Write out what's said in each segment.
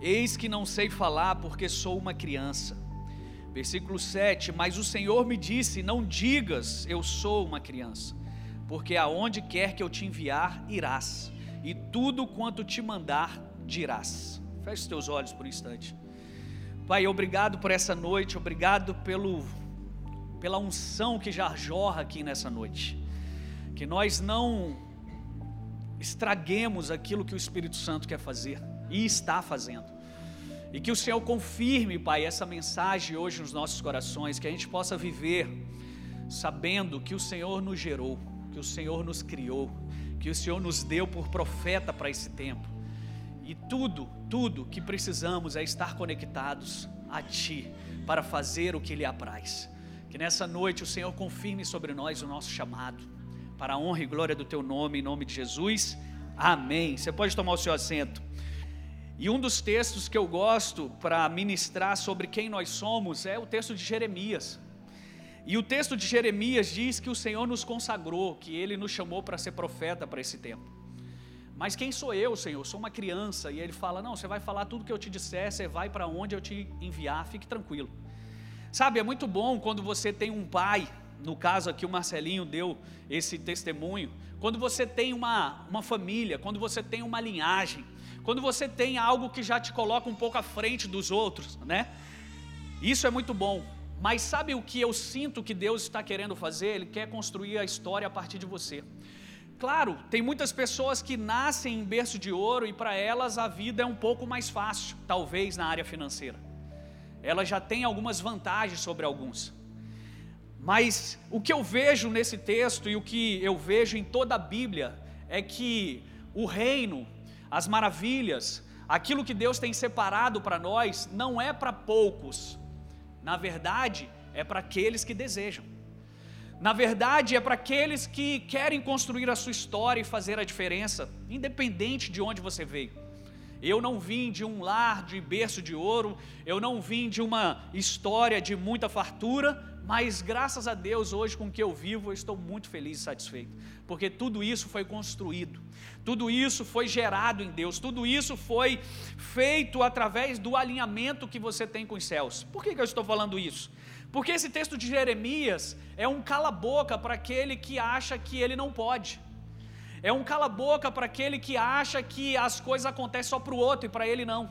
Eis que não sei falar porque sou uma criança. Versículo 7: Mas o Senhor me disse: Não digas, eu sou uma criança, porque aonde quer que eu te enviar, irás, e tudo quanto te mandar, dirás. Feche os teus olhos por um instante. Pai, obrigado por essa noite, obrigado pelo, pela unção que já jorra aqui nessa noite. Que nós não estraguemos aquilo que o Espírito Santo quer fazer e está fazendo. E que o Senhor confirme, Pai, essa mensagem hoje nos nossos corações, que a gente possa viver sabendo que o Senhor nos gerou, que o Senhor nos criou, que o Senhor nos deu por profeta para esse tempo. E tudo, tudo que precisamos é estar conectados a Ti para fazer o que lhe apraz. Que nessa noite o Senhor confirme sobre nós o nosso chamado, para a honra e glória do Teu nome, em nome de Jesus. Amém. Você pode tomar o seu assento. E um dos textos que eu gosto para ministrar sobre quem nós somos é o texto de Jeremias. E o texto de Jeremias diz que o Senhor nos consagrou, que Ele nos chamou para ser profeta para esse tempo. Mas quem sou eu, Senhor? Sou uma criança. E Ele fala: Não, você vai falar tudo que eu te disser, você vai para onde eu te enviar, fique tranquilo. Sabe, é muito bom quando você tem um pai, no caso aqui o Marcelinho deu esse testemunho, quando você tem uma, uma família, quando você tem uma linhagem quando você tem algo que já te coloca um pouco à frente dos outros, né? Isso é muito bom. Mas sabe o que eu sinto que Deus está querendo fazer? Ele quer construir a história a partir de você. Claro, tem muitas pessoas que nascem em berço de ouro e para elas a vida é um pouco mais fácil, talvez na área financeira. Elas já têm algumas vantagens sobre alguns. Mas o que eu vejo nesse texto e o que eu vejo em toda a Bíblia é que o reino as maravilhas, aquilo que Deus tem separado para nós, não é para poucos, na verdade, é para aqueles que desejam. Na verdade, é para aqueles que querem construir a sua história e fazer a diferença, independente de onde você veio. Eu não vim de um lar de berço de ouro, eu não vim de uma história de muita fartura, mas graças a Deus, hoje com o que eu vivo, eu estou muito feliz e satisfeito, porque tudo isso foi construído, tudo isso foi gerado em Deus, tudo isso foi feito através do alinhamento que você tem com os céus. Por que, que eu estou falando isso? Porque esse texto de Jeremias é um cala-boca para aquele que acha que ele não pode. É um cala-boca para aquele que acha que as coisas acontecem só para o outro e para ele não.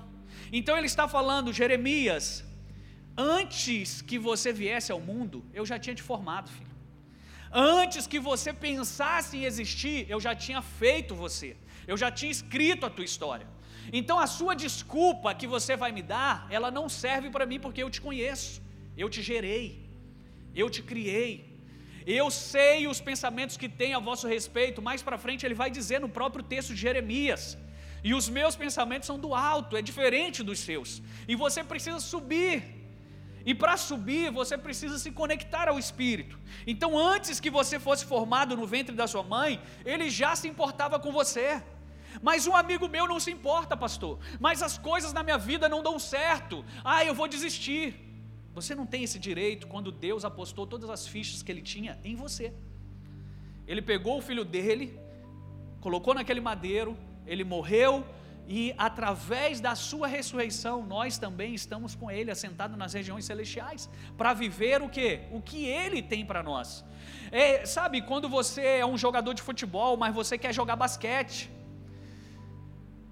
Então ele está falando, Jeremias, Antes que você viesse ao mundo, eu já tinha te formado, filho. Antes que você pensasse em existir, eu já tinha feito você. Eu já tinha escrito a tua história. Então a sua desculpa que você vai me dar, ela não serve para mim porque eu te conheço. Eu te gerei. Eu te criei. Eu sei os pensamentos que tem a vosso respeito. Mais para frente ele vai dizer no próprio texto de Jeremias. E os meus pensamentos são do alto, é diferente dos seus. E você precisa subir e para subir, você precisa se conectar ao Espírito. Então, antes que você fosse formado no ventre da sua mãe, ele já se importava com você. Mas um amigo meu não se importa, pastor. Mas as coisas na minha vida não dão certo. Ah, eu vou desistir. Você não tem esse direito quando Deus apostou todas as fichas que ele tinha em você. Ele pegou o filho dele, colocou naquele madeiro, ele morreu, e através da sua ressurreição, nós também estamos com ele assentado nas regiões celestiais, para viver o que? O que ele tem para nós. É, sabe, quando você é um jogador de futebol, mas você quer jogar basquete,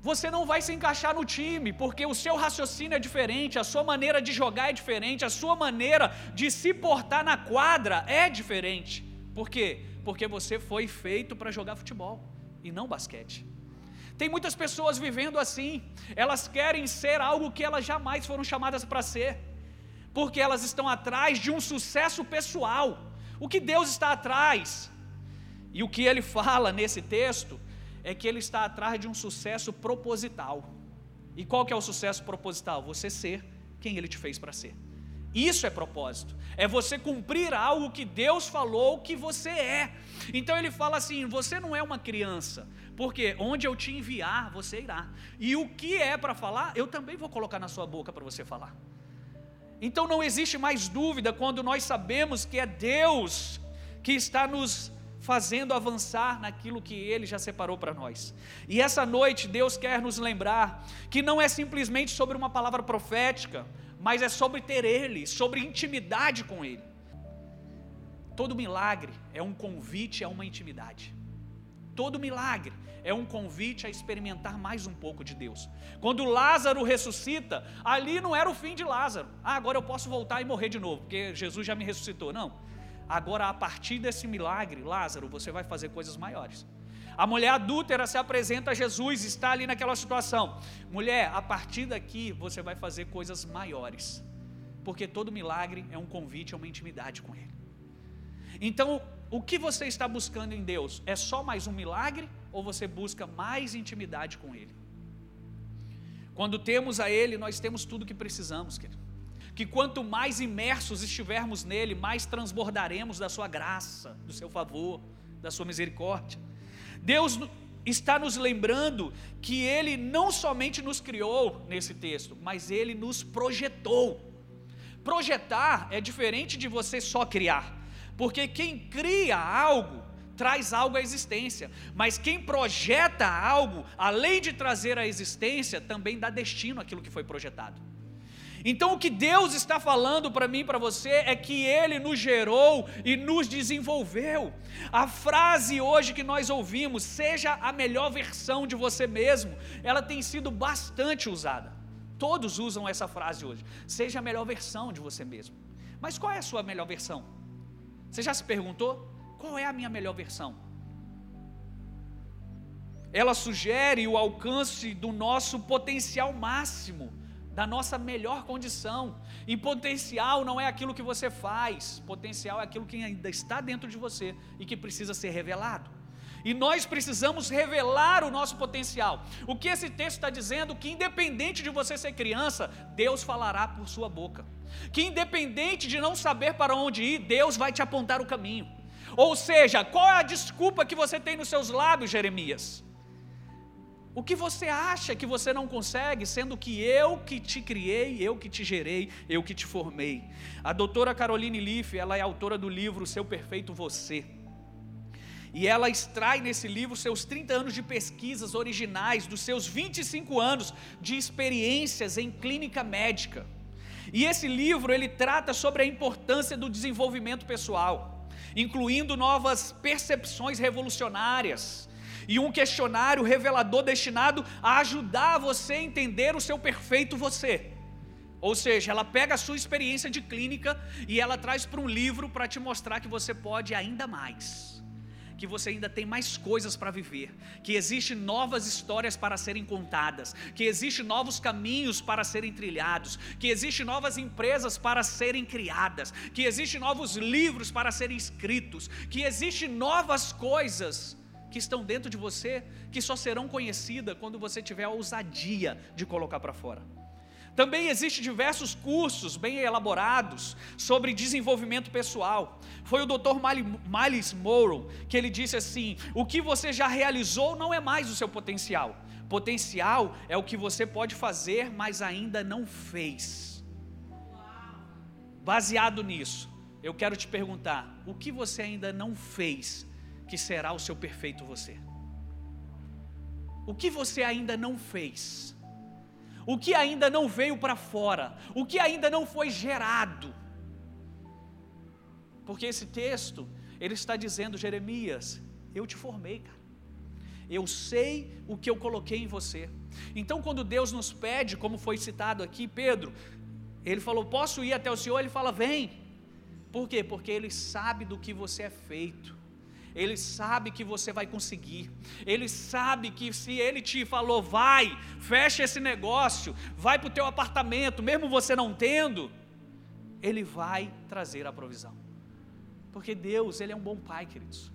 você não vai se encaixar no time, porque o seu raciocínio é diferente, a sua maneira de jogar é diferente, a sua maneira de se portar na quadra é diferente. Por quê? Porque você foi feito para jogar futebol e não basquete. Tem muitas pessoas vivendo assim, elas querem ser algo que elas jamais foram chamadas para ser, porque elas estão atrás de um sucesso pessoal. O que Deus está atrás? E o que ele fala nesse texto é que ele está atrás de um sucesso proposital. E qual que é o sucesso proposital? Você ser quem ele te fez para ser. Isso é propósito. É você cumprir algo que Deus falou que você é. Então ele fala assim: você não é uma criança, porque onde eu te enviar, você irá. E o que é para falar, eu também vou colocar na sua boca para você falar. Então não existe mais dúvida quando nós sabemos que é Deus que está nos fazendo avançar naquilo que Ele já separou para nós. E essa noite Deus quer nos lembrar que não é simplesmente sobre uma palavra profética, mas é sobre ter Ele, sobre intimidade com Ele. Todo milagre é um convite a uma intimidade. Todo milagre é um convite a experimentar mais um pouco de Deus. Quando Lázaro ressuscita, ali não era o fim de Lázaro. Ah, agora eu posso voltar e morrer de novo, porque Jesus já me ressuscitou. Não. Agora, a partir desse milagre, Lázaro, você vai fazer coisas maiores. A mulher adúltera se apresenta a Jesus, está ali naquela situação. Mulher, a partir daqui você vai fazer coisas maiores. Porque todo milagre é um convite a uma intimidade com Ele. Então, o que você está buscando em Deus? É só mais um milagre ou você busca mais intimidade com Ele? Quando temos a Ele, nós temos tudo que precisamos, querido que quanto mais imersos estivermos nele, mais transbordaremos da sua graça, do seu favor, da sua misericórdia. Deus está nos lembrando que ele não somente nos criou nesse texto, mas ele nos projetou. Projetar é diferente de você só criar, porque quem cria algo traz algo à existência, mas quem projeta algo, além de trazer à existência, também dá destino àquilo que foi projetado. Então o que Deus está falando para mim e para você é que Ele nos gerou e nos desenvolveu. A frase hoje que nós ouvimos, seja a melhor versão de você mesmo, ela tem sido bastante usada. Todos usam essa frase hoje. Seja a melhor versão de você mesmo. Mas qual é a sua melhor versão? Você já se perguntou? Qual é a minha melhor versão? Ela sugere o alcance do nosso potencial máximo da nossa melhor condição. E potencial não é aquilo que você faz, potencial é aquilo que ainda está dentro de você e que precisa ser revelado. E nós precisamos revelar o nosso potencial. O que esse texto está dizendo? Que independente de você ser criança, Deus falará por sua boca. Que independente de não saber para onde ir, Deus vai te apontar o caminho. Ou seja, qual é a desculpa que você tem nos seus lábios, Jeremias? O que você acha que você não consegue, sendo que eu que te criei, eu que te gerei, eu que te formei? A doutora Caroline Leaf, ela é autora do livro Seu Perfeito Você. E ela extrai nesse livro seus 30 anos de pesquisas originais, dos seus 25 anos de experiências em clínica médica. E esse livro ele trata sobre a importância do desenvolvimento pessoal, incluindo novas percepções revolucionárias, e um questionário revelador destinado a ajudar você a entender o seu perfeito você. Ou seja, ela pega a sua experiência de clínica e ela traz para um livro para te mostrar que você pode ainda mais. Que você ainda tem mais coisas para viver, que existem novas histórias para serem contadas, que existem novos caminhos para serem trilhados, que existem novas empresas para serem criadas, que existem novos livros para serem escritos, que existem novas coisas que estão dentro de você, que só serão conhecidas quando você tiver a ousadia de colocar para fora. Também existem diversos cursos bem elaborados sobre desenvolvimento pessoal. Foi o Dr. Miles Morrow que ele disse assim: o que você já realizou não é mais o seu potencial. Potencial é o que você pode fazer, mas ainda não fez. Baseado nisso, eu quero te perguntar: o que você ainda não fez que será o seu perfeito você. O que você ainda não fez, o que ainda não veio para fora, o que ainda não foi gerado. Porque esse texto, ele está dizendo, Jeremias, eu te formei, cara. Eu sei o que eu coloquei em você. Então, quando Deus nos pede, como foi citado aqui, Pedro, ele falou: Posso ir até o Senhor? Ele fala: Vem. Por quê? Porque ele sabe do que você é feito. Ele sabe que você vai conseguir. Ele sabe que se ele te falou, vai, fecha esse negócio, vai para o teu apartamento, mesmo você não tendo, ele vai trazer a provisão. Porque Deus, ele é um bom pai, queridos.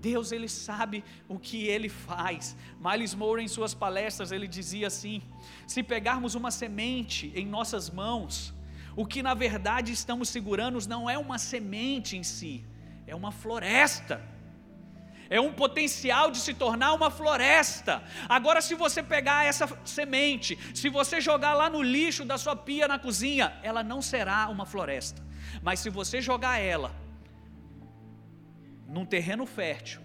Deus, ele sabe o que ele faz. Miles Moore, em suas palestras, ele dizia assim: se pegarmos uma semente em nossas mãos, o que na verdade estamos segurando não é uma semente em si, é uma floresta é um potencial de se tornar uma floresta. Agora, se você pegar essa semente, se você jogar lá no lixo da sua pia na cozinha, ela não será uma floresta. Mas se você jogar ela num terreno fértil,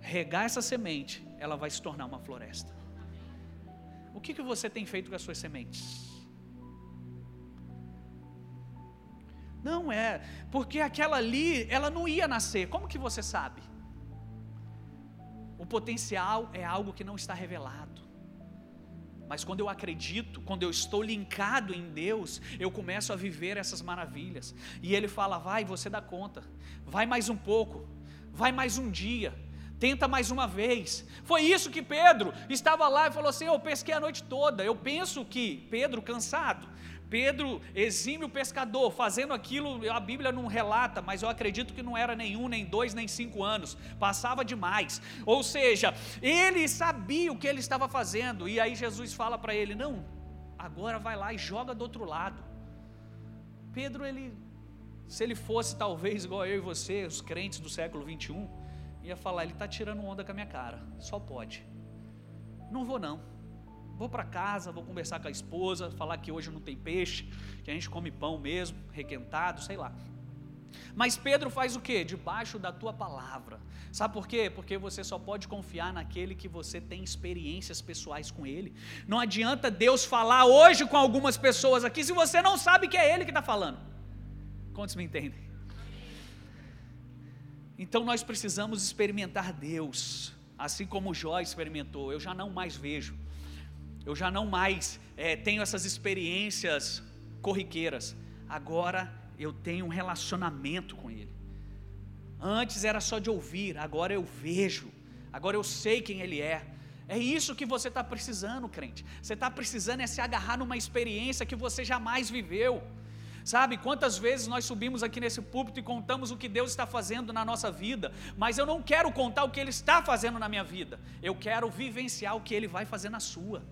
regar essa semente, ela vai se tornar uma floresta. O que, que você tem feito com as suas sementes? Não é, porque aquela ali, ela não ia nascer. Como que você sabe? Potencial é algo que não está revelado. Mas quando eu acredito, quando eu estou linkado em Deus, eu começo a viver essas maravilhas. E Ele fala: vai, você dá conta, vai mais um pouco, vai mais um dia, tenta mais uma vez. Foi isso que Pedro estava lá e falou assim: Eu pesquei a noite toda. Eu penso que Pedro, cansado, Pedro, exímio pescador, fazendo aquilo, a Bíblia não relata, mas eu acredito que não era nenhum, nem dois, nem cinco anos, passava demais. Ou seja, ele sabia o que ele estava fazendo, e aí Jesus fala para ele: Não, agora vai lá e joga do outro lado. Pedro, ele, se ele fosse talvez igual eu e você, os crentes do século 21, ia falar: Ele está tirando onda com a minha cara, só pode. Não vou não vou para casa, vou conversar com a esposa, falar que hoje não tem peixe, que a gente come pão mesmo, requentado, sei lá. Mas Pedro faz o que? Debaixo da tua palavra. Sabe por quê? Porque você só pode confiar naquele que você tem experiências pessoais com ele. Não adianta Deus falar hoje com algumas pessoas aqui se você não sabe que é Ele que está falando. Quantos me entendem? Então nós precisamos experimentar Deus, assim como Jó experimentou. Eu já não mais vejo eu já não mais é, tenho essas experiências corriqueiras. Agora eu tenho um relacionamento com Ele. Antes era só de ouvir, agora eu vejo, agora eu sei quem Ele é. É isso que você está precisando, crente. Você está precisando é se agarrar numa experiência que você jamais viveu. Sabe, quantas vezes nós subimos aqui nesse púlpito e contamos o que Deus está fazendo na nossa vida, mas eu não quero contar o que Ele está fazendo na minha vida, eu quero vivenciar o que Ele vai fazer na sua.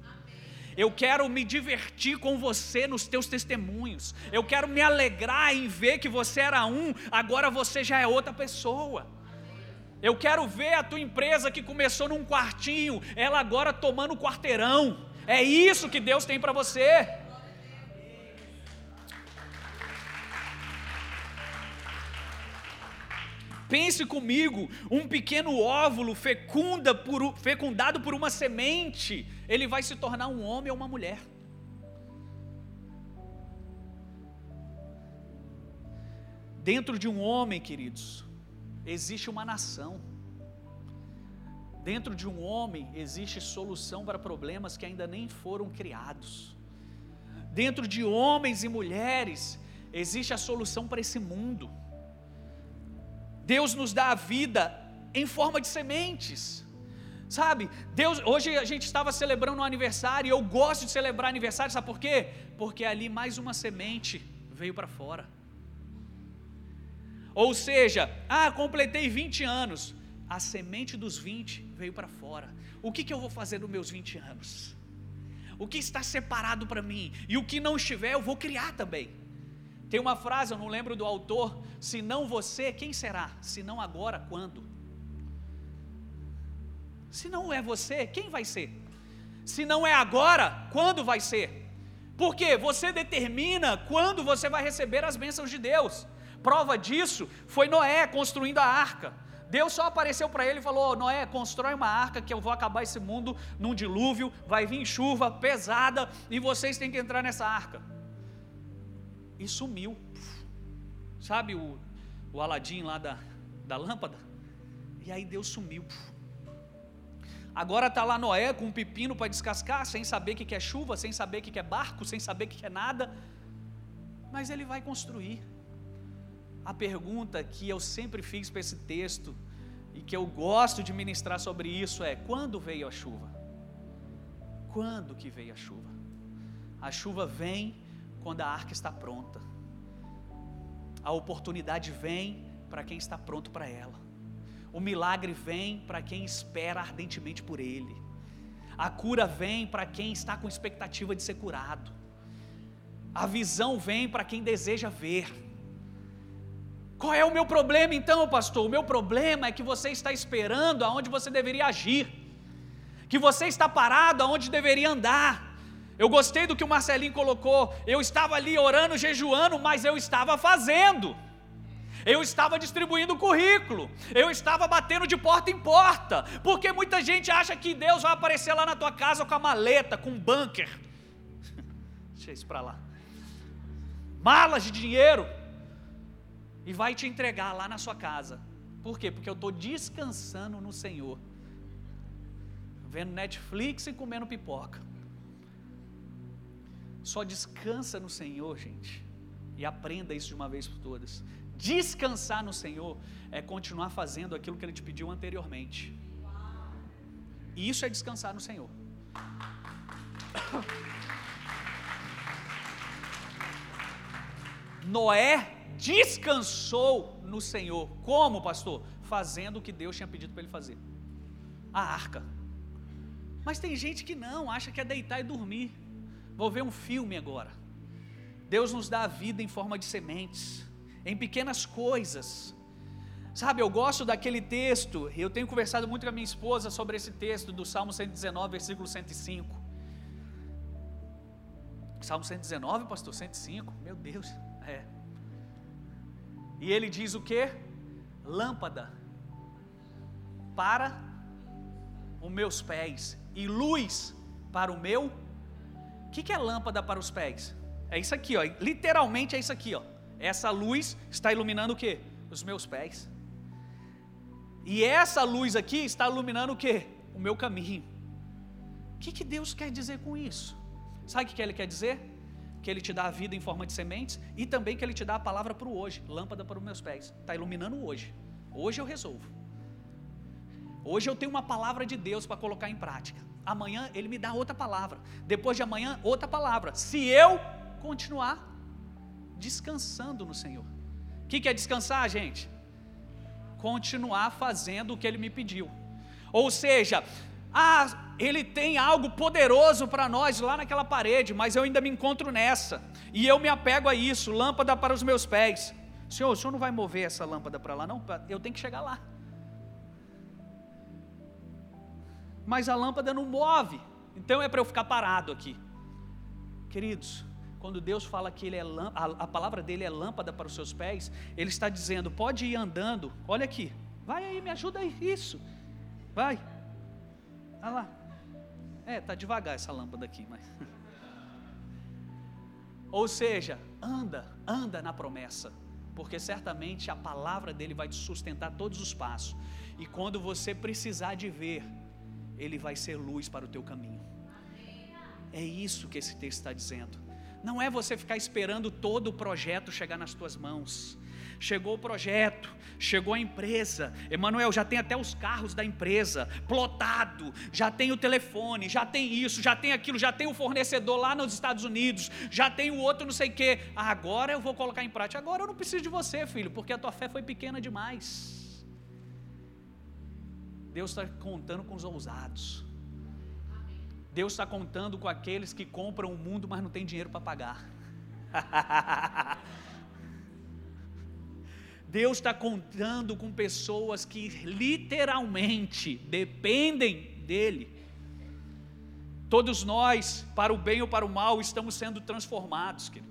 Eu quero me divertir com você nos teus testemunhos. Eu quero me alegrar em ver que você era um, agora você já é outra pessoa. Eu quero ver a tua empresa que começou num quartinho, ela agora tomando quarteirão. É isso que Deus tem para você. Pense comigo, um pequeno óvulo fecunda por, fecundado por uma semente, ele vai se tornar um homem ou uma mulher. Dentro de um homem, queridos, existe uma nação. Dentro de um homem existe solução para problemas que ainda nem foram criados. Dentro de homens e mulheres existe a solução para esse mundo. Deus nos dá a vida em forma de sementes. Sabe? Deus, hoje a gente estava celebrando um aniversário e eu gosto de celebrar aniversário, sabe por quê? Porque ali mais uma semente veio para fora. Ou seja, ah, completei 20 anos. A semente dos 20 veio para fora. O que, que eu vou fazer nos meus 20 anos? O que está separado para mim? E o que não estiver, eu vou criar também. Tem uma frase, eu não lembro do autor, se não você, quem será? Se não agora, quando? Se não é você, quem vai ser? Se não é agora, quando vai ser? Porque você determina quando você vai receber as bênçãos de Deus. Prova disso foi Noé construindo a arca. Deus só apareceu para ele e falou: Noé, constrói uma arca que eu vou acabar esse mundo num dilúvio, vai vir chuva pesada e vocês têm que entrar nessa arca e sumiu. Sabe o, o Aladim lá da, da lâmpada? E aí Deus sumiu. Agora está lá Noé com um pepino para descascar, sem saber o que é chuva, sem saber o que é barco, sem saber o que é nada. Mas ele vai construir. A pergunta que eu sempre fiz para esse texto e que eu gosto de ministrar sobre isso é: quando veio a chuva? Quando que veio a chuva? A chuva vem quando a arca está pronta. A oportunidade vem para quem está pronto para ela. O milagre vem para quem espera ardentemente por ele. A cura vem para quem está com expectativa de ser curado. A visão vem para quem deseja ver. Qual é o meu problema então, pastor? O meu problema é que você está esperando aonde você deveria agir, que você está parado aonde deveria andar, eu gostei do que o Marcelinho colocou. Eu estava ali orando, jejuando, mas eu estava fazendo. Eu estava distribuindo currículo, eu estava batendo de porta em porta, porque muita gente acha que Deus vai aparecer lá na tua casa com a maleta, com um bunker. Deixa isso para lá. Malas de dinheiro e vai te entregar lá na sua casa. Por quê? Porque eu estou descansando no Senhor, vendo Netflix e comendo pipoca. Só descansa no Senhor, gente, e aprenda isso de uma vez por todas. Descansar no Senhor é continuar fazendo aquilo que Ele te pediu anteriormente. E isso é descansar no Senhor. Noé descansou no Senhor. Como, pastor? Fazendo o que Deus tinha pedido para ele fazer. A arca. Mas tem gente que não, acha que é deitar e dormir. Vou ver um filme agora. Deus nos dá a vida em forma de sementes em pequenas coisas. Sabe, eu gosto daquele texto, eu tenho conversado muito com a minha esposa sobre esse texto do Salmo 119, versículo 105. Salmo 119, pastor, 105, meu Deus, é. E ele diz o que? Lâmpada para os meus pés e luz para o meu. O que, que é lâmpada para os pés? É isso aqui, ó. Literalmente é isso aqui, ó. Essa luz está iluminando o que? Os meus pés. E essa luz aqui está iluminando o que? O meu caminho. O que, que Deus quer dizer com isso? Sabe o que Ele quer dizer? Que Ele te dá a vida em forma de sementes e também que Ele te dá a palavra para o hoje, lâmpada para os meus pés. Está iluminando o hoje. Hoje eu resolvo. Hoje eu tenho uma palavra de Deus para colocar em prática. Amanhã Ele me dá outra palavra. Depois de amanhã, outra palavra. Se eu continuar descansando no Senhor. O que, que é descansar, gente? Continuar fazendo o que Ele me pediu. Ou seja, ah, Ele tem algo poderoso para nós lá naquela parede, mas eu ainda me encontro nessa, e eu me apego a isso lâmpada para os meus pés. Senhor, o senhor não vai mover essa lâmpada para lá, não? Eu tenho que chegar lá. Mas a lâmpada não move, então é para eu ficar parado aqui. Queridos, quando Deus fala que ele é a, a palavra dele é lâmpada para os seus pés, ele está dizendo: pode ir andando, olha aqui, vai aí, me ajuda aí, isso, vai, olha lá, é, tá devagar essa lâmpada aqui, mas. Ou seja, anda, anda na promessa, porque certamente a palavra dele vai te sustentar todos os passos, e quando você precisar de ver, ele vai ser luz para o teu caminho. É isso que esse texto está dizendo. Não é você ficar esperando todo o projeto chegar nas tuas mãos. Chegou o projeto, chegou a empresa. Emanuel, já tem até os carros da empresa plotado, já tem o telefone, já tem isso, já tem aquilo, já tem o fornecedor lá nos Estados Unidos, já tem o outro não sei o quê. agora eu vou colocar em prática. Agora eu não preciso de você, filho, porque a tua fé foi pequena demais. Deus está contando com os ousados. Deus está contando com aqueles que compram o mundo, mas não tem dinheiro para pagar. Deus está contando com pessoas que literalmente dependem dEle. Todos nós, para o bem ou para o mal, estamos sendo transformados, querido.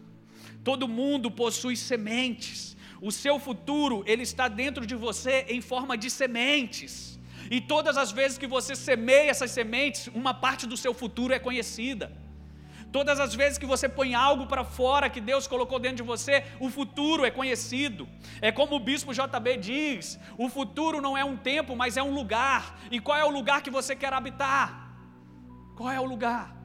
Todo mundo possui sementes. O seu futuro, ele está dentro de você em forma de sementes. E todas as vezes que você semeia essas sementes, uma parte do seu futuro é conhecida. Todas as vezes que você põe algo para fora que Deus colocou dentro de você, o futuro é conhecido. É como o bispo JB diz: o futuro não é um tempo, mas é um lugar. E qual é o lugar que você quer habitar? Qual é o lugar?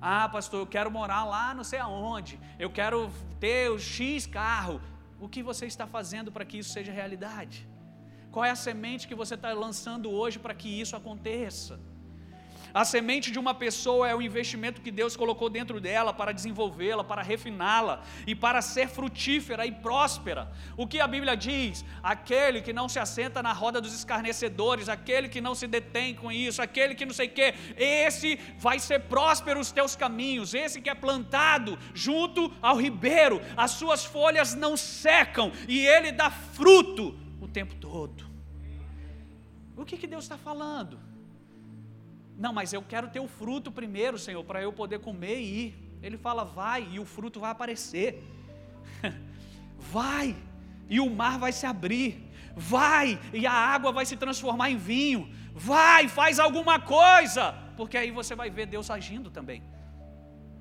Ah, pastor, eu quero morar lá não sei aonde. Eu quero ter o X carro. O que você está fazendo para que isso seja realidade? Qual é a semente que você está lançando hoje para que isso aconteça? A semente de uma pessoa é o investimento que Deus colocou dentro dela para desenvolvê-la, para refiná-la e para ser frutífera e próspera. O que a Bíblia diz? Aquele que não se assenta na roda dos escarnecedores, aquele que não se detém com isso, aquele que não sei o quê, esse vai ser próspero os teus caminhos, esse que é plantado junto ao ribeiro, as suas folhas não secam e ele dá fruto tempo todo. O que, que Deus está falando? Não, mas eu quero ter o fruto primeiro, Senhor, para eu poder comer e ir. Ele fala, vai, e o fruto vai aparecer. vai, e o mar vai se abrir. Vai, e a água vai se transformar em vinho. Vai, faz alguma coisa, porque aí você vai ver Deus agindo também.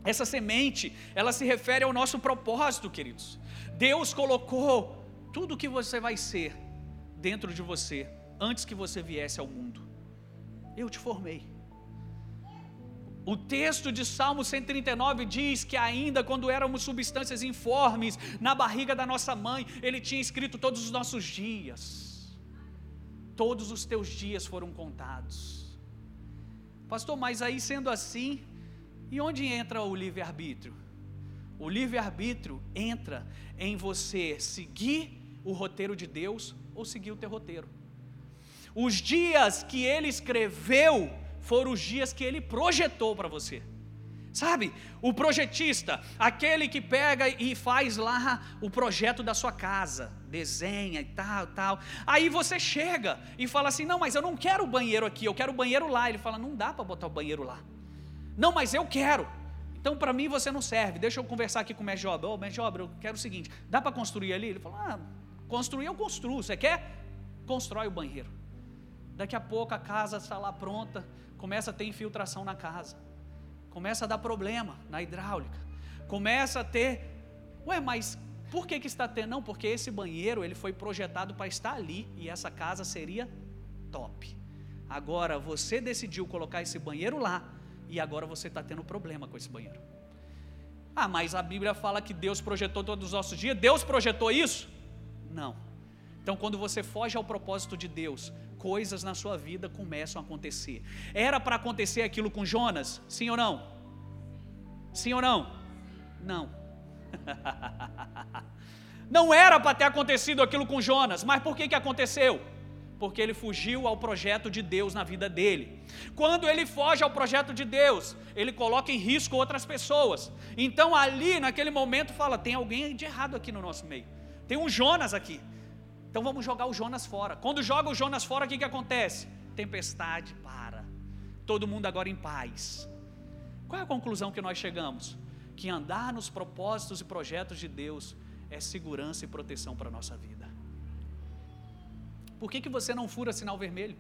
Essa semente, ela se refere ao nosso propósito, queridos. Deus colocou tudo o que você vai ser dentro de você antes que você viesse ao mundo. Eu te formei. O texto de Salmo 139 diz que ainda quando éramos substâncias informes na barriga da nossa mãe, ele tinha escrito todos os nossos dias. Todos os teus dias foram contados. Pastor, mas aí sendo assim, e onde entra o livre-arbítrio? O livre-arbítrio entra em você seguir o roteiro de Deus ou seguir o teu roteiro. Os dias que ele escreveu foram os dias que ele projetou para você. Sabe, o projetista, aquele que pega e faz lá o projeto da sua casa, desenha e tal, tal. Aí você chega e fala assim: Não, mas eu não quero o banheiro aqui, eu quero o banheiro lá. Ele fala: Não dá para botar o banheiro lá. Não, mas eu quero. Então, para mim, você não serve. Deixa eu conversar aqui com o mestre obra. Ô, mestre de obra, eu quero o seguinte: dá para construir ali? Ele fala: Ah, construir eu construo. Você quer? Constrói o banheiro. Daqui a pouco a casa está lá pronta, começa a ter infiltração na casa, começa a dar problema na hidráulica, começa a ter, ué, mas por que, que está tendo? Não, porque esse banheiro ele foi projetado para estar ali e essa casa seria top. Agora você decidiu colocar esse banheiro lá e agora você está tendo problema com esse banheiro. Ah, mas a Bíblia fala que Deus projetou todos os nossos dias. Deus projetou isso? Não. Então, quando você foge ao propósito de Deus, coisas na sua vida começam a acontecer. Era para acontecer aquilo com Jonas? Sim ou não? Sim ou não? Não. não era para ter acontecido aquilo com Jonas, mas por que, que aconteceu? Porque ele fugiu ao projeto de Deus na vida dele. Quando ele foge ao projeto de Deus, ele coloca em risco outras pessoas. Então, ali, naquele momento, fala: tem alguém de errado aqui no nosso meio. Tem um Jonas aqui. Então vamos jogar o Jonas fora. Quando joga o Jonas fora, o que, que acontece? Tempestade para. Todo mundo agora em paz. Qual é a conclusão que nós chegamos? Que andar nos propósitos e projetos de Deus é segurança e proteção para a nossa vida. Por que, que você não fura sinal vermelho?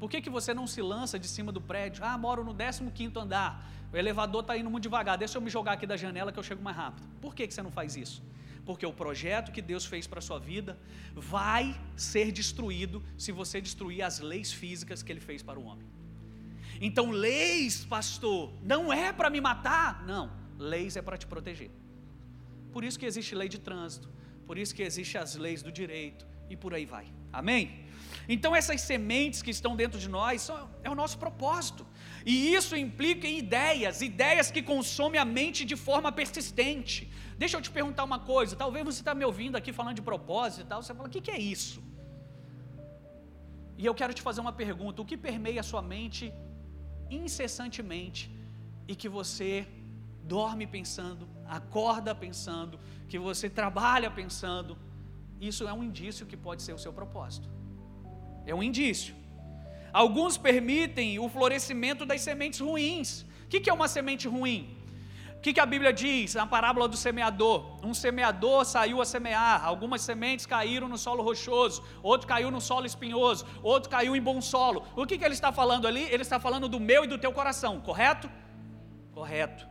Por que, que você não se lança de cima do prédio? Ah, moro no 15 andar, o elevador está indo muito devagar, deixa eu me jogar aqui da janela que eu chego mais rápido. Por que, que você não faz isso? Porque o projeto que Deus fez para a sua vida vai ser destruído se você destruir as leis físicas que Ele fez para o homem. Então, leis, pastor, não é para me matar, não, leis é para te proteger. Por isso que existe lei de trânsito, por isso que existe as leis do direito e por aí vai. Amém? Então, essas sementes que estão dentro de nós são, é o nosso propósito. E isso implica em ideias, ideias que consomem a mente de forma persistente. Deixa eu te perguntar uma coisa. Talvez você está me ouvindo aqui falando de propósito e tal. Você fala, o que, que é isso? E eu quero te fazer uma pergunta: o que permeia a sua mente incessantemente e que você dorme pensando, acorda pensando, que você trabalha pensando? Isso é um indício que pode ser o seu propósito. É um indício. Alguns permitem o florescimento das sementes ruins. O que é uma semente ruim? O que a Bíblia diz na parábola do semeador? Um semeador saiu a semear, algumas sementes caíram no solo rochoso, outro caiu no solo espinhoso, outro caiu em bom solo. O que, que ele está falando ali? Ele está falando do meu e do teu coração, correto? Correto.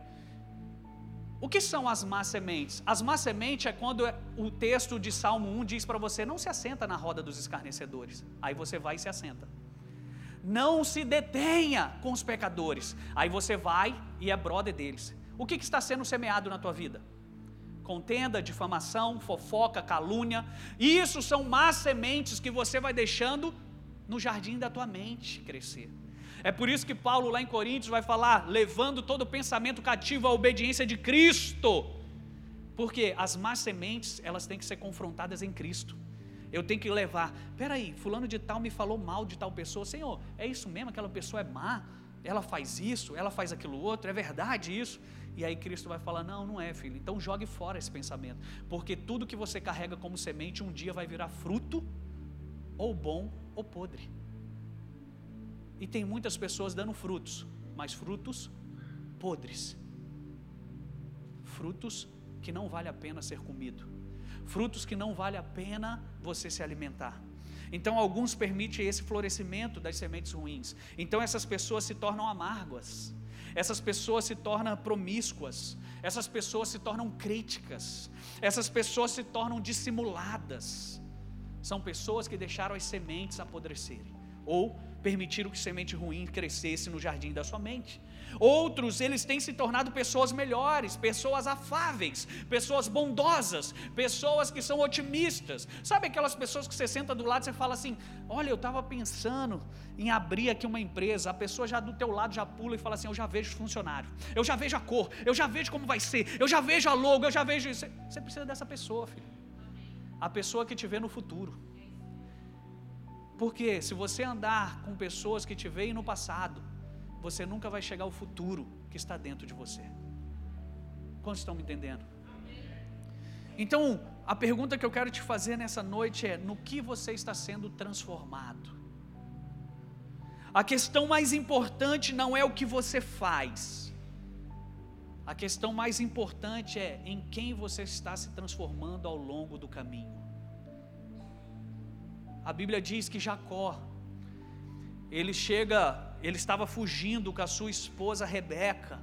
O que são as más sementes? As más sementes é quando o texto de Salmo 1 diz para você: não se assenta na roda dos escarnecedores. Aí você vai e se assenta. Não se detenha com os pecadores. Aí você vai e é brother deles. O que, que está sendo semeado na tua vida? Contenda, difamação, fofoca, calúnia. Isso são más sementes que você vai deixando no jardim da tua mente crescer. É por isso que Paulo, lá em Coríntios, vai falar: levando todo pensamento cativo à obediência de Cristo. Porque as más sementes, elas têm que ser confrontadas em Cristo. Eu tenho que levar, peraí, fulano de tal me falou mal de tal pessoa, Senhor, é isso mesmo, aquela pessoa é má, ela faz isso, ela faz aquilo outro, é verdade isso. E aí Cristo vai falar: não, não é, filho. Então jogue fora esse pensamento, porque tudo que você carrega como semente um dia vai virar fruto, ou bom ou podre. E tem muitas pessoas dando frutos, mas frutos podres. Frutos que não vale a pena ser comido. frutos que não vale a pena você se alimentar. Então, alguns permitem esse florescimento das sementes ruins. Então, essas pessoas se tornam amargas, essas pessoas se tornam promíscuas, essas pessoas se tornam críticas, essas pessoas se tornam dissimuladas. São pessoas que deixaram as sementes apodrecerem ou permitiram que semente ruim crescesse no jardim da sua mente. Outros, eles têm se tornado pessoas melhores, pessoas afáveis, pessoas bondosas, pessoas que são otimistas. Sabe aquelas pessoas que você senta do lado e você fala assim: Olha, eu estava pensando em abrir aqui uma empresa. A pessoa já do teu lado já pula e fala assim: Eu já vejo funcionário, eu já vejo a cor, eu já vejo como vai ser, eu já vejo a logo, eu já vejo isso. Você precisa dessa pessoa, filho. A pessoa que te vê no futuro. Porque se você andar com pessoas que te veem no passado, você nunca vai chegar ao futuro que está dentro de você. Quantos estão me entendendo? Então, a pergunta que eu quero te fazer nessa noite é: no que você está sendo transformado? A questão mais importante não é o que você faz, a questão mais importante é em quem você está se transformando ao longo do caminho. A Bíblia diz que Jacó, ele chega ele estava fugindo com a sua esposa Rebeca.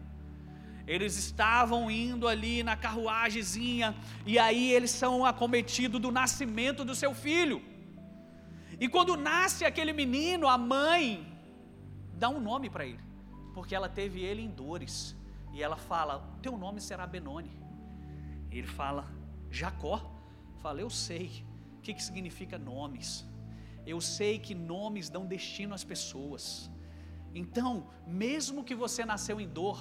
Eles estavam indo ali na carruagemzinha, e aí eles são acometidos do nascimento do seu filho. E quando nasce aquele menino, a mãe dá um nome para ele, porque ela teve ele em dores. E ela fala: Teu nome será Benoni. Ele fala: Jacó. Fala: Eu sei o que, que significa nomes. Eu sei que nomes dão destino às pessoas. Então, mesmo que você nasceu em dor,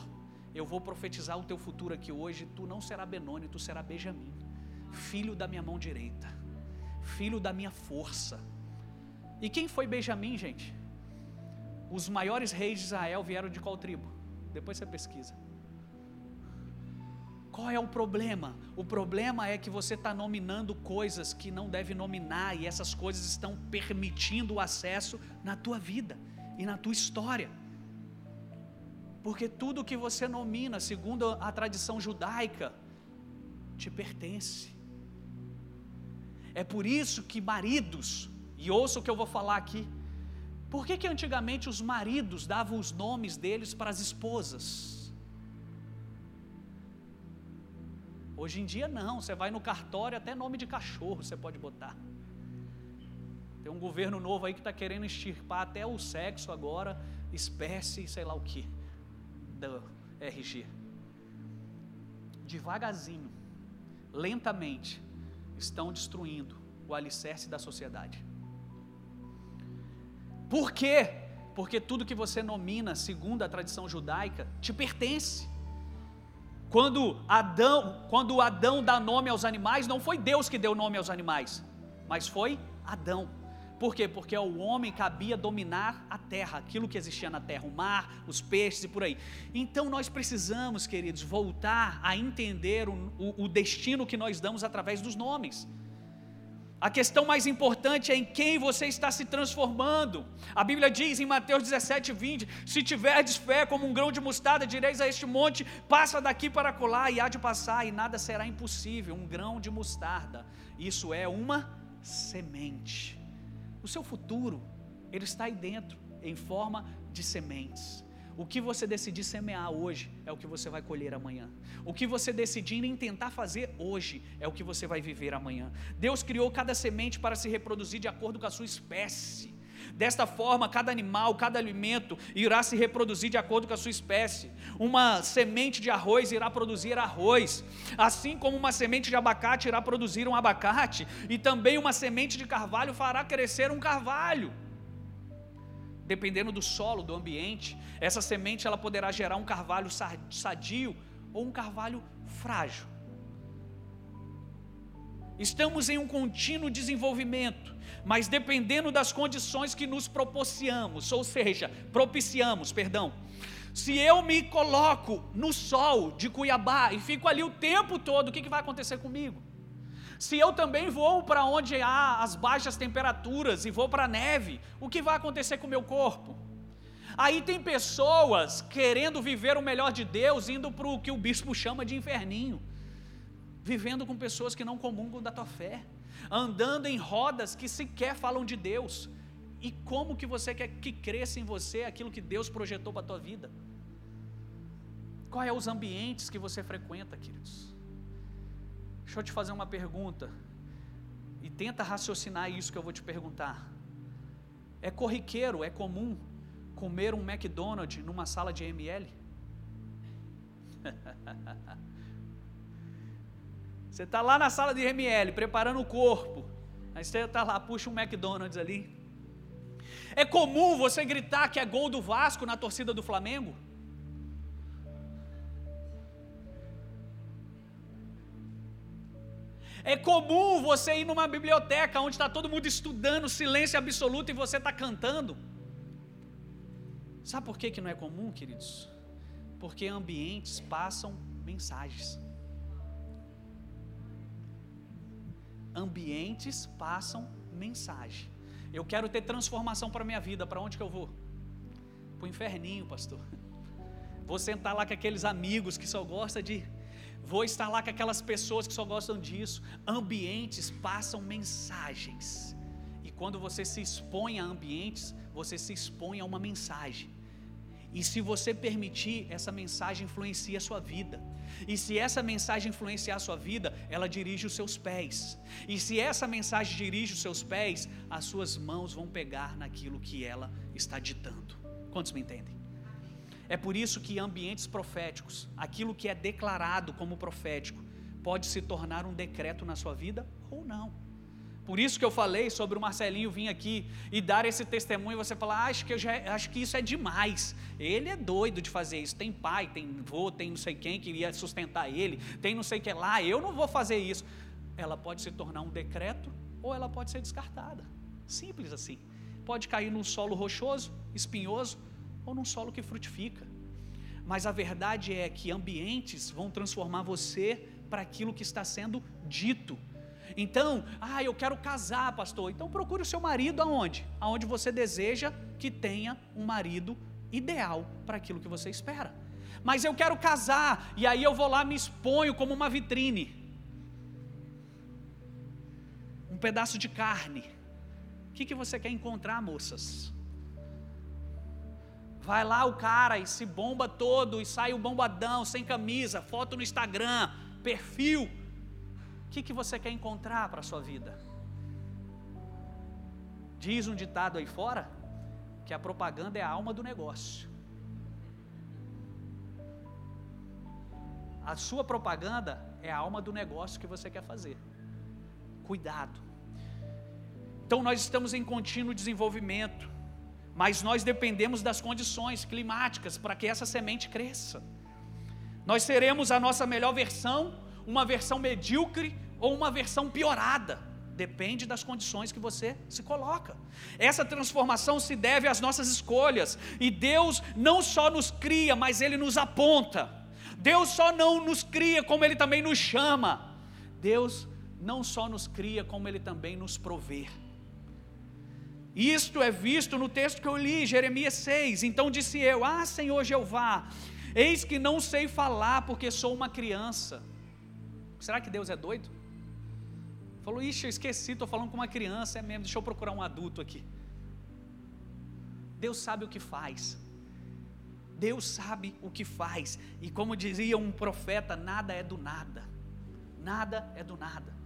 eu vou profetizar o teu futuro aqui hoje. Tu não será Benoni, tu será Benjamim, filho da minha mão direita, filho da minha força. E quem foi Benjamim, gente? Os maiores reis de Israel vieram de qual tribo? Depois você pesquisa. Qual é o problema? O problema é que você está nominando coisas que não deve nominar e essas coisas estão permitindo o acesso na tua vida e na tua história. Porque tudo que você nomina, segundo a tradição judaica, te pertence. É por isso que maridos, e ouça o que eu vou falar aqui, por que, que antigamente os maridos davam os nomes deles para as esposas? Hoje em dia não, você vai no cartório, até nome de cachorro você pode botar. Tem um governo novo aí que está querendo extirpar até o sexo agora, espécie, sei lá o que, da RG. Devagarzinho, lentamente, estão destruindo o alicerce da sociedade. Por quê? Porque tudo que você nomina, segundo a tradição judaica, te pertence. Quando Adão, quando Adão dá nome aos animais, não foi Deus que deu nome aos animais, mas foi Adão. Por quê? Porque ao homem cabia dominar a terra, aquilo que existia na terra, o mar, os peixes e por aí. Então nós precisamos, queridos, voltar a entender o, o, o destino que nós damos através dos nomes. A questão mais importante é em quem você está se transformando. A Bíblia diz em Mateus 17, 20: Se tiverdes fé como um grão de mostarda, direis a este monte: passa daqui para colar, e há de passar, e nada será impossível. Um grão de mostarda, isso é uma semente. O seu futuro, ele está aí dentro, em forma de sementes. O que você decidir semear hoje é o que você vai colher amanhã. O que você decidir em tentar fazer hoje é o que você vai viver amanhã. Deus criou cada semente para se reproduzir de acordo com a sua espécie. Desta forma, cada animal, cada alimento irá se reproduzir de acordo com a sua espécie. Uma semente de arroz irá produzir arroz, assim como uma semente de abacate irá produzir um abacate, e também uma semente de carvalho fará crescer um carvalho. Dependendo do solo, do ambiente, essa semente ela poderá gerar um carvalho sadio ou um carvalho frágil. Estamos em um contínuo desenvolvimento mas dependendo das condições que nos propiciamos, ou seja, propiciamos, perdão. Se eu me coloco no sol de Cuiabá e fico ali o tempo todo, o que, que vai acontecer comigo? Se eu também vou para onde há as baixas temperaturas e vou para a neve, o que vai acontecer com o meu corpo? Aí tem pessoas querendo viver o melhor de Deus, indo para o que o bispo chama de inferninho. vivendo com pessoas que não comungam da tua fé, andando em rodas que sequer falam de Deus. E como que você quer que cresça em você aquilo que Deus projetou para a tua vida? Quais é os ambientes que você frequenta, queridos? Deixa eu te fazer uma pergunta. E tenta raciocinar isso que eu vou te perguntar. É corriqueiro, é comum comer um McDonald's numa sala de ML? Você está lá na sala de ML, preparando o corpo. Aí você está lá, puxa um McDonald's ali. É comum você gritar que é gol do Vasco na torcida do Flamengo? É comum você ir numa biblioteca onde está todo mundo estudando, silêncio absoluto e você está cantando. Sabe por que, que não é comum, queridos? Porque ambientes passam mensagens. Ambientes passam mensagem. Eu quero ter transformação para a minha vida, para onde que eu vou? Para o inferninho, pastor. Vou sentar lá com aqueles amigos que só gostam de Vou estar lá com aquelas pessoas que só gostam disso. Ambientes passam mensagens. E quando você se expõe a ambientes, você se expõe a uma mensagem. E se você permitir, essa mensagem influencia a sua vida. E se essa mensagem influenciar a sua vida, ela dirige os seus pés. E se essa mensagem dirige os seus pés, as suas mãos vão pegar naquilo que ela está ditando. Quantos me entendem? É por isso que ambientes proféticos, aquilo que é declarado como profético, pode se tornar um decreto na sua vida ou não. Por isso que eu falei sobre o Marcelinho vir aqui e dar esse testemunho e você falar, ah, acho que já, acho que isso é demais. Ele é doido de fazer isso. Tem pai, tem vô, tem não sei quem que iria sustentar ele, tem não sei o que lá. Eu não vou fazer isso. Ela pode se tornar um decreto ou ela pode ser descartada. Simples assim. Pode cair num solo rochoso, espinhoso, ou num solo que frutifica. Mas a verdade é que ambientes vão transformar você para aquilo que está sendo dito. Então, ah, eu quero casar, pastor. Então procure o seu marido aonde? Aonde você deseja que tenha um marido ideal para aquilo que você espera. Mas eu quero casar e aí eu vou lá me exponho como uma vitrine. Um pedaço de carne. O que, que você quer encontrar, moças? Vai lá o cara e se bomba todo e sai o bombadão, sem camisa, foto no Instagram, perfil. O que, que você quer encontrar para a sua vida? Diz um ditado aí fora que a propaganda é a alma do negócio. A sua propaganda é a alma do negócio que você quer fazer. Cuidado. Então nós estamos em contínuo desenvolvimento mas nós dependemos das condições climáticas para que essa semente cresça. Nós seremos a nossa melhor versão, uma versão medíocre ou uma versão piorada. Depende das condições que você se coloca. Essa transformação se deve às nossas escolhas. E Deus não só nos cria, mas Ele nos aponta. Deus só não nos cria, como Ele também nos chama. Deus não só nos cria, como Ele também nos provê. Isto é visto no texto que eu li, Jeremias 6. Então disse eu: Ah, Senhor Jeová, eis que não sei falar porque sou uma criança. Será que Deus é doido? Falou, ixi, eu esqueci, estou falando com uma criança, é mesmo, deixa eu procurar um adulto aqui. Deus sabe o que faz. Deus sabe o que faz. E como dizia um profeta, nada é do nada. Nada é do nada.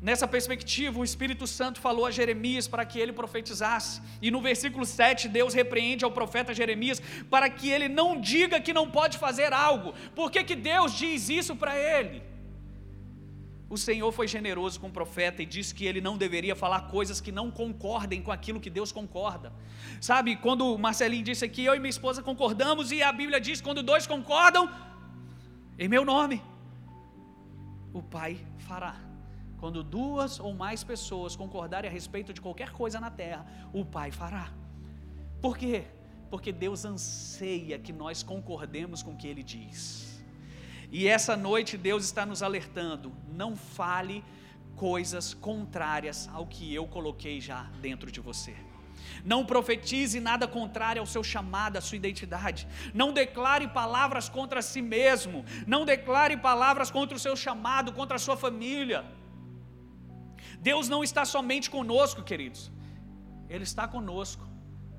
Nessa perspectiva, o Espírito Santo falou a Jeremias para que ele profetizasse. E no versículo 7, Deus repreende ao profeta Jeremias para que ele não diga que não pode fazer algo. Por que, que Deus diz isso para ele? O Senhor foi generoso com o profeta e disse que ele não deveria falar coisas que não concordem com aquilo que Deus concorda. Sabe, quando Marcelinho disse aqui, eu e minha esposa concordamos, e a Bíblia diz: quando dois concordam, em meu nome, o Pai fará. Quando duas ou mais pessoas concordarem a respeito de qualquer coisa na terra, o Pai fará. Por quê? Porque Deus anseia que nós concordemos com o que Ele diz. E essa noite Deus está nos alertando: não fale coisas contrárias ao que eu coloquei já dentro de você. Não profetize nada contrário ao seu chamado, à sua identidade. Não declare palavras contra si mesmo. Não declare palavras contra o seu chamado, contra a sua família. Deus não está somente conosco, queridos. Ele está conosco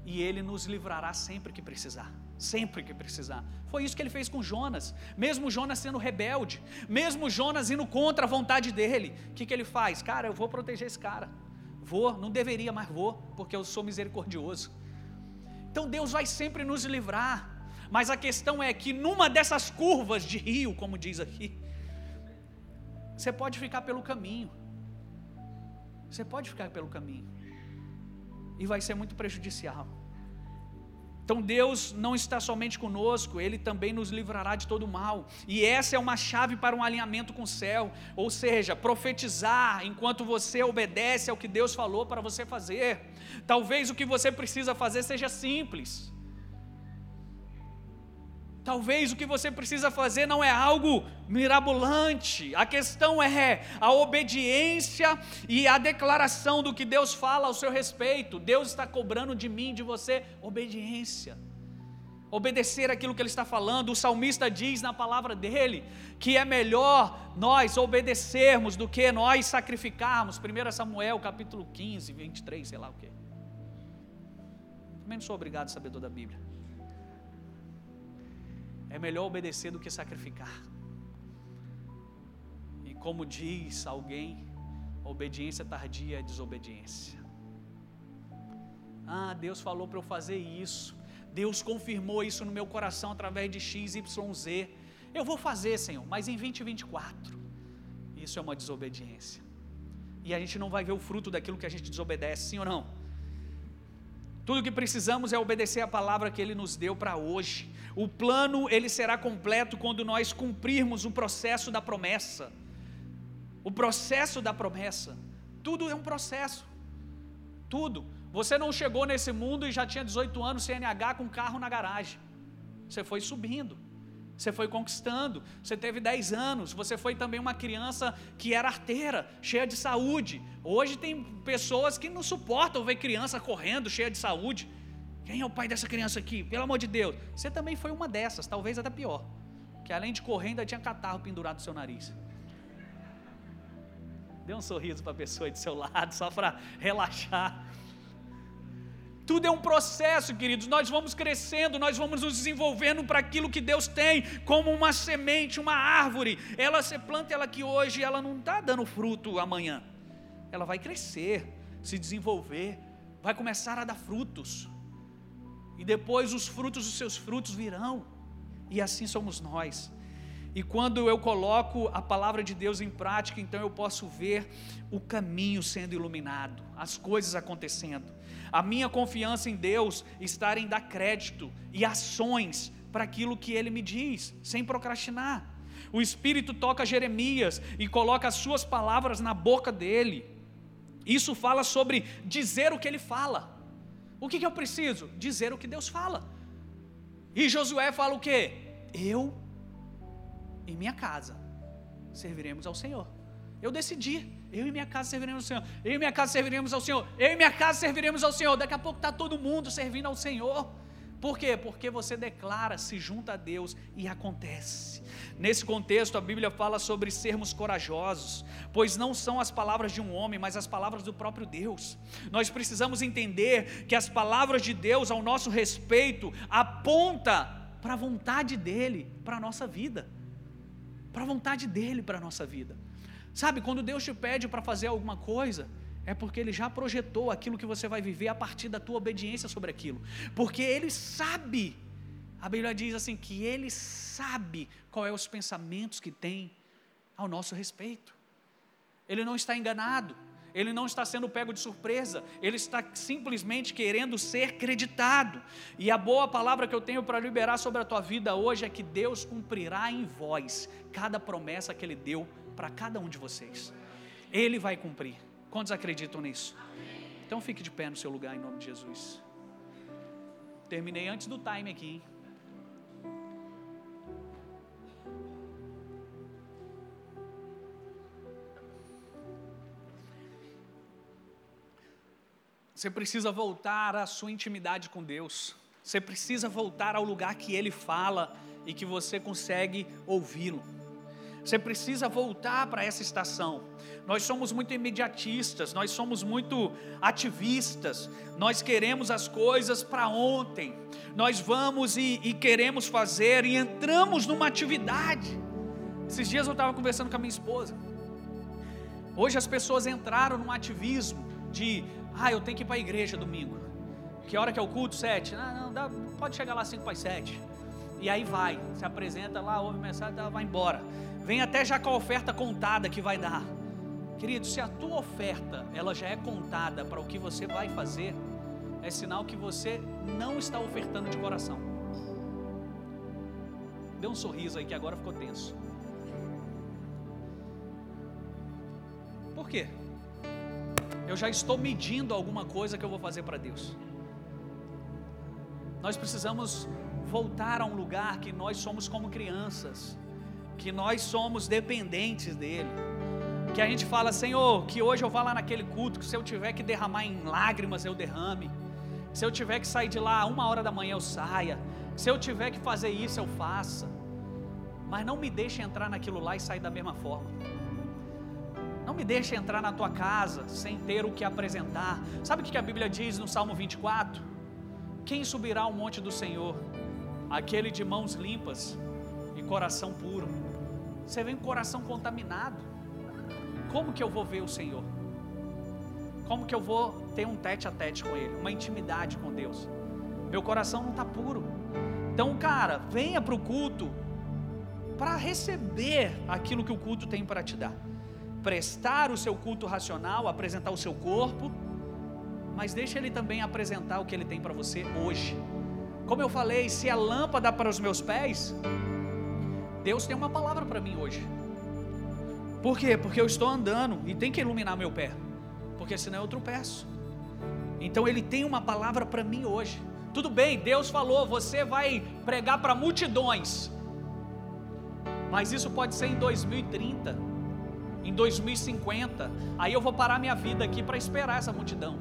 e ele nos livrará sempre que precisar. Sempre que precisar. Foi isso que ele fez com Jonas. Mesmo Jonas sendo rebelde, mesmo Jonas indo contra a vontade dele, o que, que ele faz? Cara, eu vou proteger esse cara. Vou, não deveria, mas vou, porque eu sou misericordioso. Então Deus vai sempre nos livrar. Mas a questão é que numa dessas curvas de rio, como diz aqui, você pode ficar pelo caminho. Você pode ficar pelo caminho. E vai ser muito prejudicial. Então Deus não está somente conosco, Ele também nos livrará de todo mal. E essa é uma chave para um alinhamento com o céu. Ou seja, profetizar enquanto você obedece ao que Deus falou para você fazer. Talvez o que você precisa fazer seja simples. Talvez o que você precisa fazer não é algo mirabolante, a questão é a obediência e a declaração do que Deus fala ao seu respeito. Deus está cobrando de mim, de você, obediência. Obedecer aquilo que Ele está falando. O salmista diz na palavra dele que é melhor nós obedecermos do que nós sacrificarmos. 1 Samuel capítulo 15, 23, sei lá o que. Também não sou obrigado a saber Bíblia. É melhor obedecer do que sacrificar. E como diz alguém, obediência tardia é desobediência. Ah, Deus falou para eu fazer isso. Deus confirmou isso no meu coração através de X, Y, Z. Eu vou fazer, Senhor, mas em 2024. Isso é uma desobediência. E a gente não vai ver o fruto daquilo que a gente desobedece, sim ou não? Tudo que precisamos é obedecer a palavra que ele nos deu para hoje. O plano ele será completo quando nós cumprirmos o processo da promessa. O processo da promessa. Tudo é um processo. Tudo. Você não chegou nesse mundo e já tinha 18 anos CNH com carro na garagem. Você foi subindo você foi conquistando, você teve 10 anos, você foi também uma criança que era arteira, cheia de saúde. Hoje tem pessoas que não suportam ver criança correndo, cheia de saúde. Quem é o pai dessa criança aqui? Pelo amor de Deus. Você também foi uma dessas, talvez até pior. Que além de correr, ainda tinha catarro pendurado no seu nariz. Dê um sorriso para a pessoa aí do seu lado, só para relaxar. Tudo é um processo, queridos. Nós vamos crescendo, nós vamos nos desenvolvendo para aquilo que Deus tem, como uma semente, uma árvore. Ela se planta ela que hoje ela não está dando fruto amanhã. Ela vai crescer, se desenvolver, vai começar a dar frutos. E depois os frutos dos seus frutos virão. E assim somos nós. E quando eu coloco a palavra de Deus em prática, então eu posso ver o caminho sendo iluminado, as coisas acontecendo. A minha confiança em Deus está em dar crédito e ações para aquilo que ele me diz, sem procrastinar. O Espírito toca Jeremias e coloca as suas palavras na boca dele. Isso fala sobre dizer o que ele fala. O que, que eu preciso? Dizer o que Deus fala. E Josué fala o que? Eu e minha casa serviremos ao Senhor. Eu decidi. Eu e minha casa serviremos ao Senhor. Eu e minha casa serviremos ao Senhor. Eu e minha casa serviremos ao Senhor. Daqui a pouco está todo mundo servindo ao Senhor. Por quê? Porque você declara, se junta a Deus e acontece. Nesse contexto, a Bíblia fala sobre sermos corajosos, pois não são as palavras de um homem, mas as palavras do próprio Deus. Nós precisamos entender que as palavras de Deus ao nosso respeito aponta para a vontade dele, para a nossa vida. Para a vontade dele para a nossa vida. Sabe, quando Deus te pede para fazer alguma coisa, é porque Ele já projetou aquilo que você vai viver a partir da tua obediência sobre aquilo. Porque Ele sabe, a Bíblia diz assim, que Ele sabe qual é os pensamentos que tem ao nosso respeito. Ele não está enganado, ele não está sendo pego de surpresa, ele está simplesmente querendo ser creditado. E a boa palavra que eu tenho para liberar sobre a tua vida hoje é que Deus cumprirá em vós cada promessa que Ele deu para cada um de vocês. Ele vai cumprir. Quantos acreditam nisso? Então fique de pé no seu lugar em nome de Jesus. Terminei antes do time aqui, hein? Você precisa voltar à sua intimidade com Deus. Você precisa voltar ao lugar que Ele fala e que você consegue ouvi-lo. Você precisa voltar para essa estação. Nós somos muito imediatistas, nós somos muito ativistas, nós queremos as coisas para ontem. Nós vamos e, e, queremos fazer e entramos numa atividade. Esses dias eu estava conversando com a minha esposa. Hoje as pessoas entraram num ativismo de, ah, eu tenho que ir para a igreja domingo. Que hora que é o culto? Sete. Não, não, dá, pode chegar lá cinco para as sete. E aí vai, se apresenta lá, ouve mensagem, tá, vai embora. Vem até já com a oferta contada que vai dar. Querido, se a tua oferta ela já é contada para o que você vai fazer, é sinal que você não está ofertando de coração. Dê um sorriso aí que agora ficou tenso. Por quê? Eu já estou medindo alguma coisa que eu vou fazer para Deus. Nós precisamos voltar a um lugar que nós somos como crianças que nós somos dependentes dele. Que a gente fala, Senhor, que hoje eu vá lá naquele culto, que se eu tiver que derramar em lágrimas, eu derrame. Se eu tiver que sair de lá uma hora da manhã, eu saia. Se eu tiver que fazer isso, eu faça. Mas não me deixe entrar naquilo lá e sair da mesma forma. Me deixe entrar na tua casa sem ter o que apresentar. Sabe o que a Bíblia diz no Salmo 24? Quem subirá ao monte do Senhor? Aquele de mãos limpas e coração puro você vem com coração contaminado. Como que eu vou ver o Senhor? Como que eu vou ter um tete a tete com Ele, uma intimidade com Deus? Meu coração não está puro. Então, cara, venha para o culto para receber aquilo que o culto tem para te dar. Prestar o seu culto racional, apresentar o seu corpo, mas deixa Ele também apresentar o que Ele tem para você hoje. Como eu falei, se a lâmpada para os meus pés, Deus tem uma palavra para mim hoje. Por quê? Porque eu estou andando e tem que iluminar meu pé, porque senão eu tropeço. Então Ele tem uma palavra para mim hoje. Tudo bem, Deus falou, você vai pregar para multidões, mas isso pode ser em 2030, em 2050. Aí eu vou parar minha vida aqui para esperar essa multidão.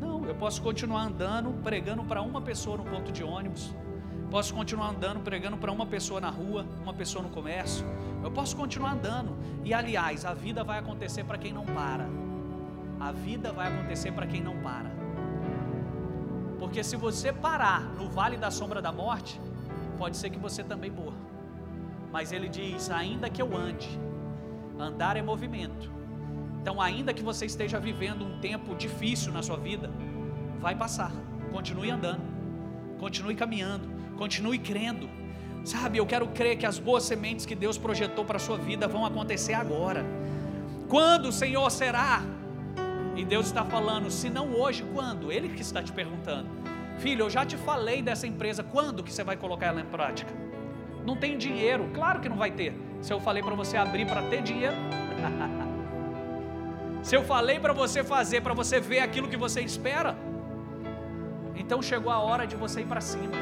Não, eu posso continuar andando, pregando para uma pessoa no ponto de ônibus Posso continuar andando pregando para uma pessoa na rua, uma pessoa no comércio. Eu posso continuar andando. E aliás, a vida vai acontecer para quem não para. A vida vai acontecer para quem não para. Porque se você parar no vale da sombra da morte, pode ser que você também morra. Mas ele diz: ainda que eu ande, andar é movimento. Então, ainda que você esteja vivendo um tempo difícil na sua vida, vai passar. Continue andando, continue caminhando Continue crendo. Sabe, eu quero crer que as boas sementes que Deus projetou para a sua vida vão acontecer agora. Quando, Senhor, será? E Deus está falando, se não hoje, quando? Ele que está te perguntando. Filho, eu já te falei dessa empresa, quando que você vai colocar ela em prática? Não tem dinheiro, claro que não vai ter. Se eu falei para você abrir para ter dinheiro, se eu falei para você fazer, para você ver aquilo que você espera, então chegou a hora de você ir para cima.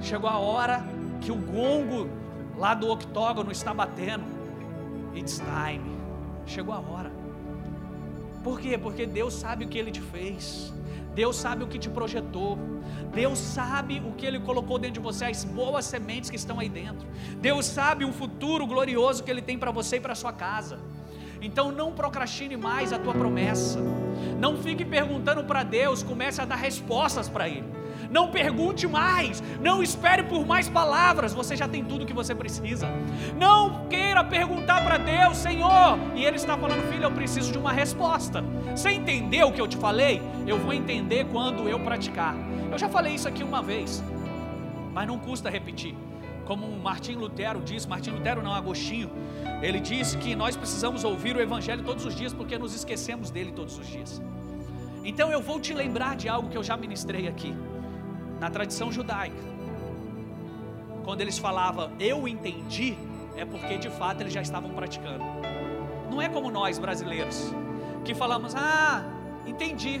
Chegou a hora que o gongo lá do octógono está batendo. It's time. Chegou a hora. Por quê? Porque Deus sabe o que Ele te fez. Deus sabe o que te projetou. Deus sabe o que Ele colocou dentro de você, as boas sementes que estão aí dentro. Deus sabe um futuro glorioso que Ele tem para você e para sua casa. Então não procrastine mais a tua promessa. Não fique perguntando para Deus, comece a dar respostas para Ele. Não pergunte mais, não espere por mais palavras, você já tem tudo o que você precisa. Não queira perguntar para Deus, Senhor, e Ele está falando, filho, eu preciso de uma resposta. Você entendeu o que eu te falei? Eu vou entender quando eu praticar. Eu já falei isso aqui uma vez, mas não custa repetir. Como Martim Lutero disse, Martim Lutero não, Agostinho, ele disse que nós precisamos ouvir o Evangelho todos os dias porque nos esquecemos dele todos os dias. Então eu vou te lembrar de algo que eu já ministrei aqui na tradição judaica, quando eles falavam eu entendi, é porque de fato eles já estavam praticando. Não é como nós brasileiros, que falamos, ah, entendi,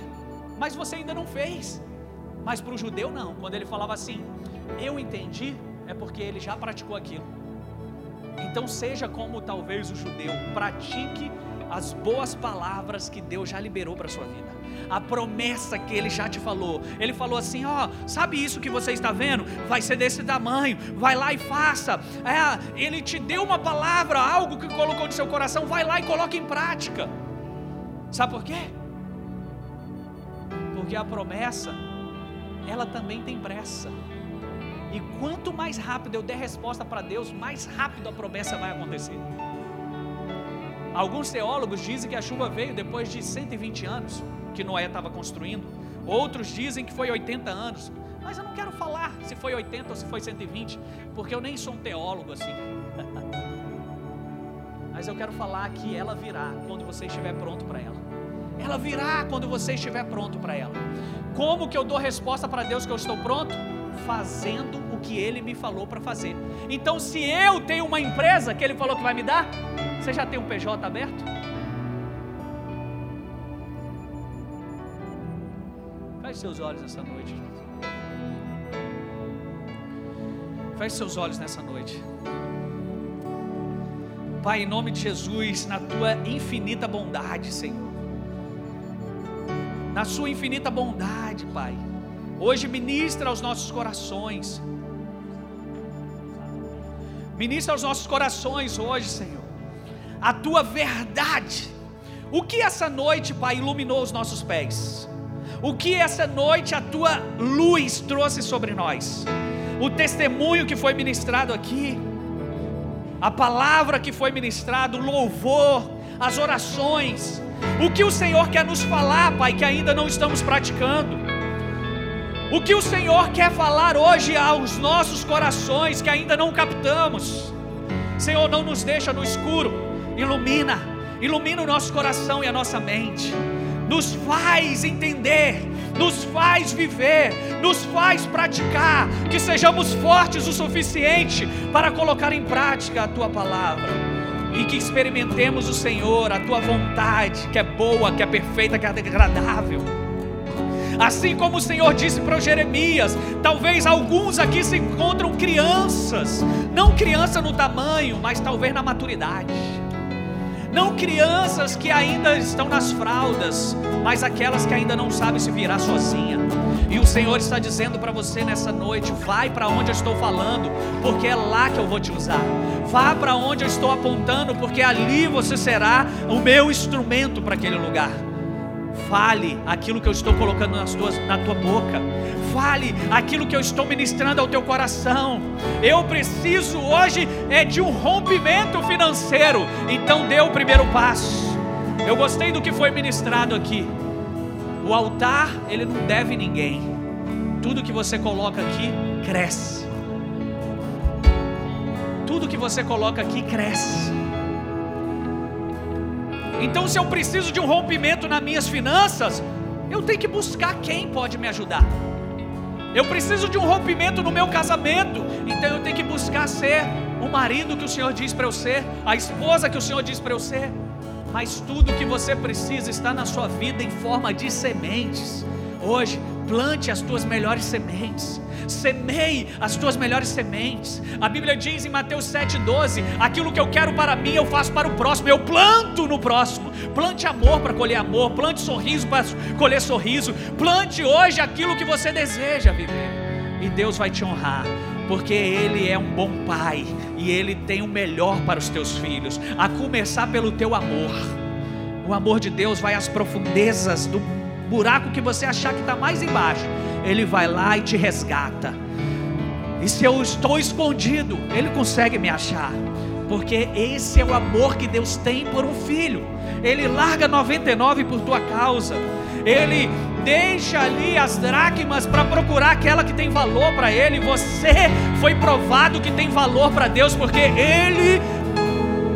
mas você ainda não fez. Mas para o judeu não, quando ele falava assim, eu entendi, é porque ele já praticou aquilo. Então seja como talvez o judeu, pratique as boas palavras que Deus já liberou para sua vida. A promessa que ele já te falou. Ele falou assim: ó, sabe isso que você está vendo? Vai ser desse tamanho. Vai lá e faça. É, ele te deu uma palavra, algo que colocou no seu coração. Vai lá e coloque em prática. Sabe por quê? Porque a promessa, ela também tem pressa. E quanto mais rápido eu der resposta para Deus, mais rápido a promessa vai acontecer. Alguns teólogos dizem que a chuva veio depois de 120 anos que Noé estava construindo. Outros dizem que foi 80 anos. Mas eu não quero falar se foi 80 ou se foi 120, porque eu nem sou um teólogo assim. Mas eu quero falar que ela virá quando você estiver pronto para ela. Ela virá quando você estiver pronto para ela. Como que eu dou resposta para Deus que eu estou pronto? Fazendo que Ele me falou para fazer. Então, se eu tenho uma empresa que Ele falou que vai me dar, você já tem um PJ aberto? Feche seus olhos nessa noite. Feche seus olhos nessa noite. Pai, em nome de Jesus, na tua infinita bondade, Senhor. Na sua infinita bondade, Pai. Hoje ministra aos nossos corações. Ministra aos nossos corações hoje, Senhor a tua verdade. O que essa noite, Pai, iluminou os nossos pés? O que essa noite a tua luz trouxe sobre nós? O testemunho que foi ministrado aqui, a palavra que foi ministrada, o louvor, as orações, o que o Senhor quer nos falar, Pai, que ainda não estamos praticando. O que o Senhor quer falar hoje aos nossos corações que ainda não captamos. Senhor, não nos deixa no escuro ilumina, ilumina o nosso coração e a nossa mente, nos faz entender, nos faz viver, nos faz praticar, que sejamos fortes o suficiente para colocar em prática a tua palavra e que experimentemos o Senhor, a tua vontade, que é boa, que é perfeita, que é agradável. Assim como o Senhor disse para Jeremias, talvez alguns aqui se encontram crianças, não criança no tamanho, mas talvez na maturidade não crianças que ainda estão nas fraldas, mas aquelas que ainda não sabem se virar sozinha. E o Senhor está dizendo para você nessa noite: vai para onde eu estou falando, porque é lá que eu vou te usar. Vá para onde eu estou apontando, porque ali você será o meu instrumento para aquele lugar. Fale aquilo que eu estou colocando nas tuas, na tua boca. Fale aquilo que eu estou ministrando ao teu coração. Eu preciso hoje é de um rompimento financeiro. Então dê o primeiro passo. Eu gostei do que foi ministrado aqui. O altar, ele não deve ninguém. Tudo que você coloca aqui cresce. Tudo que você coloca aqui cresce. Então, se eu preciso de um rompimento nas minhas finanças, eu tenho que buscar quem pode me ajudar. Eu preciso de um rompimento no meu casamento, então eu tenho que buscar ser o marido que o Senhor diz para eu ser, a esposa que o Senhor diz para eu ser. Mas tudo que você precisa está na sua vida em forma de sementes. Hoje, plante as tuas melhores sementes, semeie as tuas melhores sementes. A Bíblia diz em Mateus 7,12: aquilo que eu quero para mim, eu faço para o próximo, eu planto no próximo. Plante amor para colher amor, plante sorriso para colher sorriso, plante hoje aquilo que você deseja viver, e Deus vai te honrar. Porque Ele é um bom pai e Ele tem o melhor para os teus filhos, a começar pelo teu amor. O amor de Deus vai às profundezas do buraco que você achar que está mais embaixo, Ele vai lá e te resgata. E se eu estou escondido, Ele consegue me achar. Porque esse é o amor que Deus tem por um filho. Ele larga 99 por tua causa. Ele deixa ali as dracmas para procurar aquela que tem valor para ele. Você foi provado que tem valor para Deus, porque Ele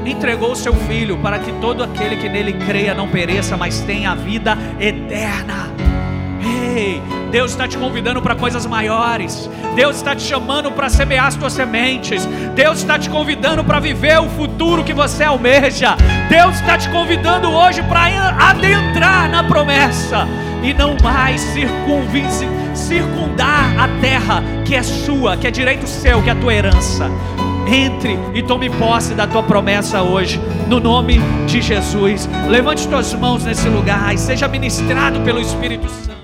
entregou o seu filho para que todo aquele que nele creia não pereça, mas tenha a vida eterna. Ei, Deus está te convidando para coisas maiores. Deus está te chamando para semear as tuas sementes. Deus está te convidando para viver o futuro que você almeja. Deus está te convidando hoje para adentrar na promessa e não mais circundar a terra que é sua, que é direito seu, que é a tua herança. Entre e tome posse da tua promessa hoje. no nome de Jesus. Levante tuas mãos nesse lugar e seja ministrado pelo Espírito Santo.